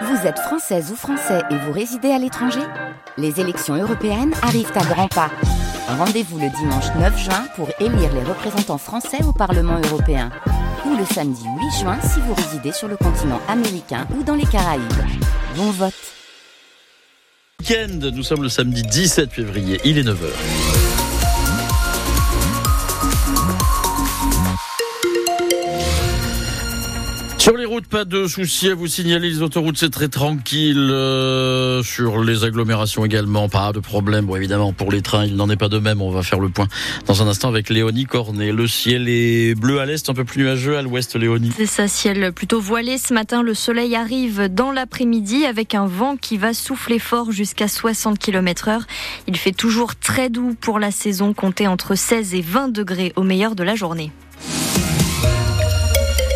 Vous êtes française ou français et vous résidez à l'étranger Les élections européennes arrivent à grands pas. Rendez-vous le dimanche 9 juin pour élire les représentants français au Parlement européen. Ou le samedi 8 juin si vous résidez sur le continent américain ou dans les Caraïbes. Bon vote Week-end, nous sommes le samedi 17 février, il est 9h. Sur les routes, pas de soucis à vous signaler. Les autoroutes, c'est très tranquille. Euh, sur les agglomérations également, pas de problème. Bon, évidemment, pour les trains, il n'en est pas de même. On va faire le point dans un instant avec Léonie Cornet. Le ciel est bleu à l'est, un peu plus nuageux à l'ouest, Léonie. C'est ça, ciel plutôt voilé. Ce matin, le soleil arrive dans l'après-midi avec un vent qui va souffler fort jusqu'à 60 km heure. Il fait toujours très doux pour la saison, compté entre 16 et 20 degrés au meilleur de la journée.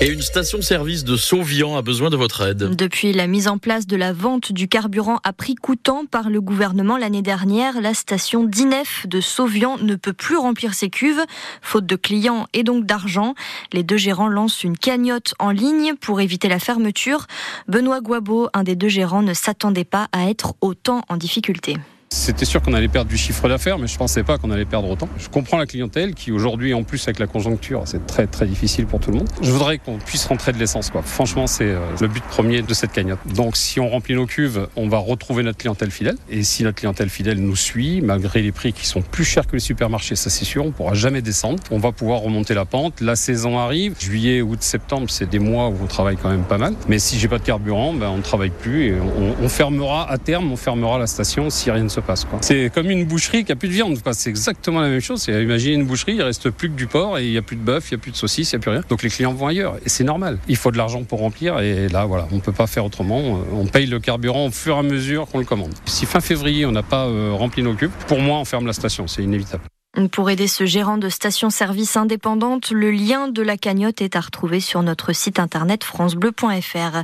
Et une station-service de Sauvian a besoin de votre aide. Depuis la mise en place de la vente du carburant à prix coûtant par le gouvernement l'année dernière, la station d'INEF de Sauvian ne peut plus remplir ses cuves, faute de clients et donc d'argent. Les deux gérants lancent une cagnotte en ligne pour éviter la fermeture. Benoît Guabo, un des deux gérants, ne s'attendait pas à être autant en difficulté. C'était sûr qu'on allait perdre du chiffre d'affaires, mais je pensais pas qu'on allait perdre autant. Je comprends la clientèle qui aujourd'hui, en plus avec la conjoncture, c'est très très difficile pour tout le monde. Je voudrais qu'on puisse rentrer de l'essence, quoi. Franchement, c'est euh, le but premier de cette cagnotte. Donc, si on remplit nos cuves, on va retrouver notre clientèle fidèle. Et si notre clientèle fidèle nous suit, malgré les prix qui sont plus chers que les supermarchés, ça c'est sûr, on pourra jamais descendre. On va pouvoir remonter la pente. La saison arrive. Juillet, août, septembre, c'est des mois où on travaille quand même pas mal. Mais si j'ai pas de carburant, ben, on ne travaille plus et on, fermera à terme, on fermera la station si rien ne se C'est comme une boucherie qui a plus de viande. c'est exactement la même chose. Imaginez une boucherie, il reste plus que du porc et il n'y a plus de bœuf, il n'y a plus de saucisses, il n'y a plus rien. Donc les clients vont ailleurs et c'est normal. Il faut de l'argent pour remplir et là, voilà, on ne peut pas faire autrement. On paye le carburant au fur et à mesure qu'on le commande. Si fin février, on n'a pas euh, rempli nos cubes, pour moi, on ferme la station. C'est inévitable. Pour aider ce gérant de station-service indépendante, le lien de la cagnotte est à retrouver sur notre site internet francebleu.fr.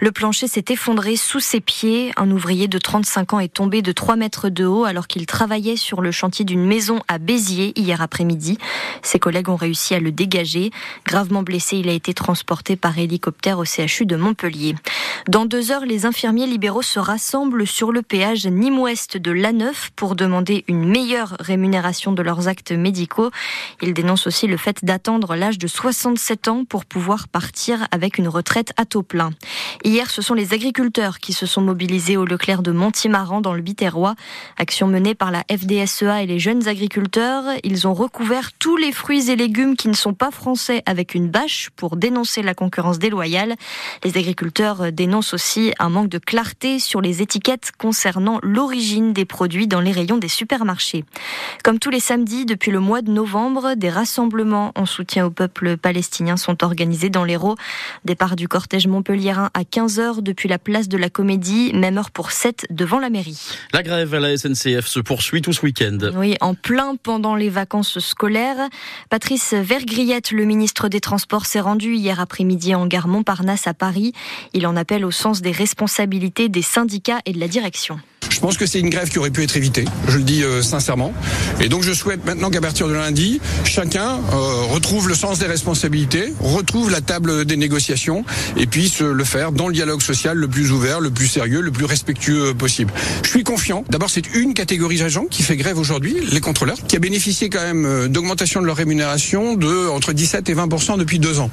Le plancher s'est effondré sous ses pieds. Un ouvrier de 35 ans est tombé de 3 mètres de haut alors qu'il travaillait sur le chantier d'une maison à Béziers hier après-midi. Ses collègues ont réussi à le dégager. Gravement blessé, il a été transporté par hélicoptère au CHU de Montpellier. Dans deux heures, les infirmiers libéraux se rassemblent sur le péage Nîmes-Ouest de l'A9 pour demander une meilleure rémunération de leur actes médicaux. Il dénonce aussi le fait d'attendre l'âge de 67 ans pour pouvoir partir avec une retraite à taux plein. Hier, ce sont les agriculteurs qui se sont mobilisés au Leclerc de Montimaran dans le Biterrois. Action menée par la FDSEA et les jeunes agriculteurs. Ils ont recouvert tous les fruits et légumes qui ne sont pas français avec une bâche pour dénoncer la concurrence déloyale. Les agriculteurs dénoncent aussi un manque de clarté sur les étiquettes concernant l'origine des produits dans les rayons des supermarchés. Comme tous les samedis, depuis le mois de novembre, des rassemblements en soutien au peuple palestinien sont organisés dans l'Hérault. Départ du cortège montpelliérain à 15h depuis la place de la Comédie, même heure pour 7 devant la mairie. La grève à la SNCF se poursuit tout ce week-end. Oui, en plein pendant les vacances scolaires. Patrice Vergriette, le ministre des Transports, s'est rendu hier après-midi en gare Montparnasse à Paris. Il en appelle au sens des responsabilités des syndicats et de la direction. Je pense que c'est une grève qui aurait pu être évitée, je le dis euh, sincèrement. Et donc je souhaite maintenant qu'à partir de lundi, chacun euh, retrouve le sens des responsabilités, retrouve la table des négociations et puisse le faire dans le dialogue social le plus ouvert, le plus sérieux, le plus respectueux possible. Je suis confiant. D'abord, c'est une catégorie d'agents qui fait grève aujourd'hui, les contrôleurs, qui a bénéficié quand même euh, d'augmentation de leur rémunération de entre 17 et 20% depuis deux ans.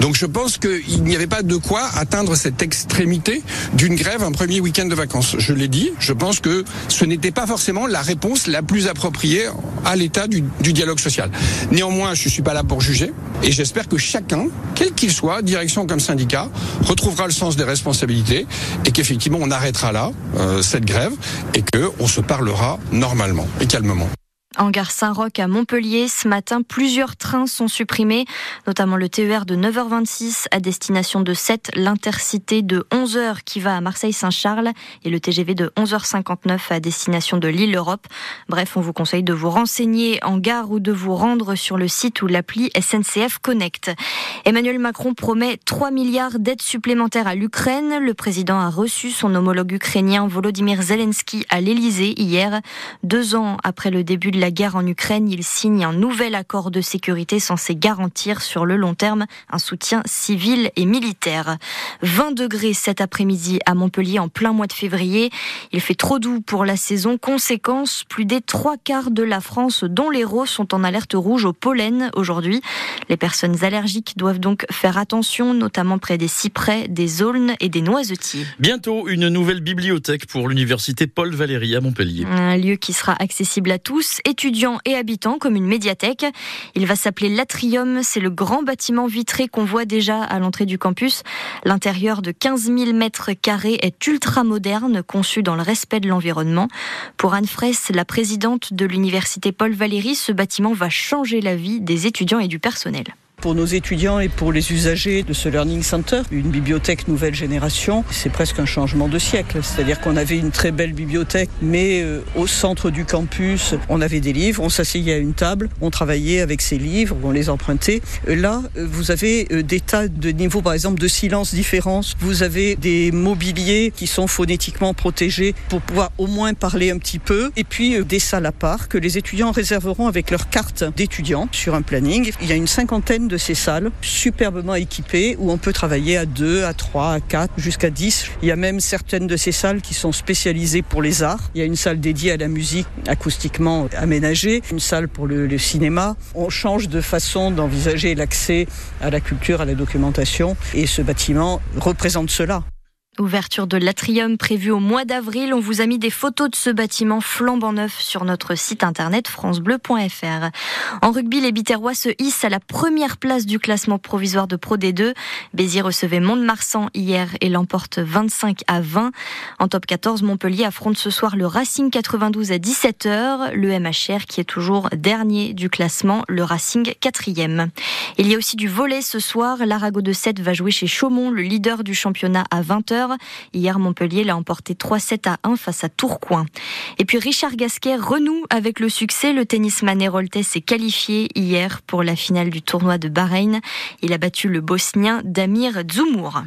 Donc je pense qu'il n'y avait pas de quoi atteindre cette extrémité d'une grève un premier week-end de vacances. Je l'ai dit, que ce n'était pas forcément la réponse la plus appropriée à l'état du, dialogue social. Néanmoins, je ne suis pas là pour juger et j'espère que chacun, quel qu'il soit, direction comme syndicat, retrouvera le sens des responsabilités et qu'effectivement on arrêtera là euh, cette grève et qu'on se parlera normalement et calmement. En gare Saint-Roch à Montpellier, ce matin, plusieurs trains sont supprimés, notamment le TER de 9h26 à destination de 7, l'intercité de 11h qui va à Marseille-Saint-Charles et le TGV de 11h59 à destination de l'île Europe. Bref, on vous conseille de vous renseigner en gare ou de vous rendre sur le site ou l'appli SNCF Connect. Emmanuel Macron promet 3 milliards d'aides supplémentaires à l'Ukraine. Le président a reçu son homologue ukrainien Volodymyr Zelensky à l'Elysée hier, deux ans après le début de la la guerre en Ukraine, il signe un nouvel accord de sécurité censé garantir sur le long terme un soutien civil et militaire. 20 degrés cet après-midi à Montpellier en plein mois de février. Il fait trop doux pour la saison. Conséquence, plus des trois quarts de la France, dont les l'Hérault, sont en alerte rouge au pollen aujourd'hui. Les personnes allergiques doivent donc faire attention, notamment près des cyprès, des aulnes et des noisetiers. Bientôt, une nouvelle bibliothèque pour l'université Paul Valéry à Montpellier. Un lieu qui sera accessible à tous, étudiants et habitants, comme une médiathèque. Il va s'appeler l'Atrium. C'est le grand bâtiment vitré qu'on voit déjà à l'entrée du campus. L'intérieur de 15 000 mètres carrés est ultra moderne, conçu dans le respect de l'environnement. Pour Anne Fraisse, la présidente de l'université Paul Valéry, ce bâtiment va changer la vie des étudiants et du personnel pour nos étudiants et pour les usagers de ce Learning Center. Une bibliothèque nouvelle génération, c'est presque un changement de siècle. C'est-à-dire qu'on avait une très belle bibliothèque, mais euh, au centre du campus, on avait des livres, on s'asseyait à une table, on travaillait avec ces livres, on les empruntait. Euh, là, euh, vous avez des tas de niveaux, par exemple, de silence différents. Vous avez des mobiliers qui sont phonétiquement protégés pour pouvoir au moins parler un petit peu. Et puis des salles à part que les étudiants réserveront avec leur carte d'étudiant sur un planning. Il y a une cinquantaine de de ces salles superbement équipées où on peut travailler à 2, à 3, à 4, jusqu'à 10. Il y a même certaines de ces salles qui sont spécialisées pour les arts. Il y a une salle dédiée à la musique acoustiquement aménagée, une salle pour le, le cinéma. On change de façon d'envisager l'accès à la culture, à la documentation et ce bâtiment représente cela. Ouverture de l'atrium prévue au mois d'avril. On vous a mis des photos de ce bâtiment flambant neuf sur notre site internet francebleu.fr. En rugby, les Biterrois se hissent à la première place du classement provisoire de Pro D2. Béziers recevait Mont-de-Marsan hier et l'emporte 25 à 20. En top 14, Montpellier affronte ce soir le Racing 92 à 17h. Le MHR qui est toujours dernier du classement, le Racing quatrième. Il y a aussi du volet ce soir. L'Arago de 7 va jouer chez Chaumont, le leader du championnat à 20h. Hier, Montpellier l'a emporté 3-7 à 1 face à Tourcoing. Et puis Richard Gasquet renoue avec le succès. Le tennisman héroltais s'est qualifié hier pour la finale du tournoi de Bahreïn. Il a battu le Bosnien Damir Zoumour.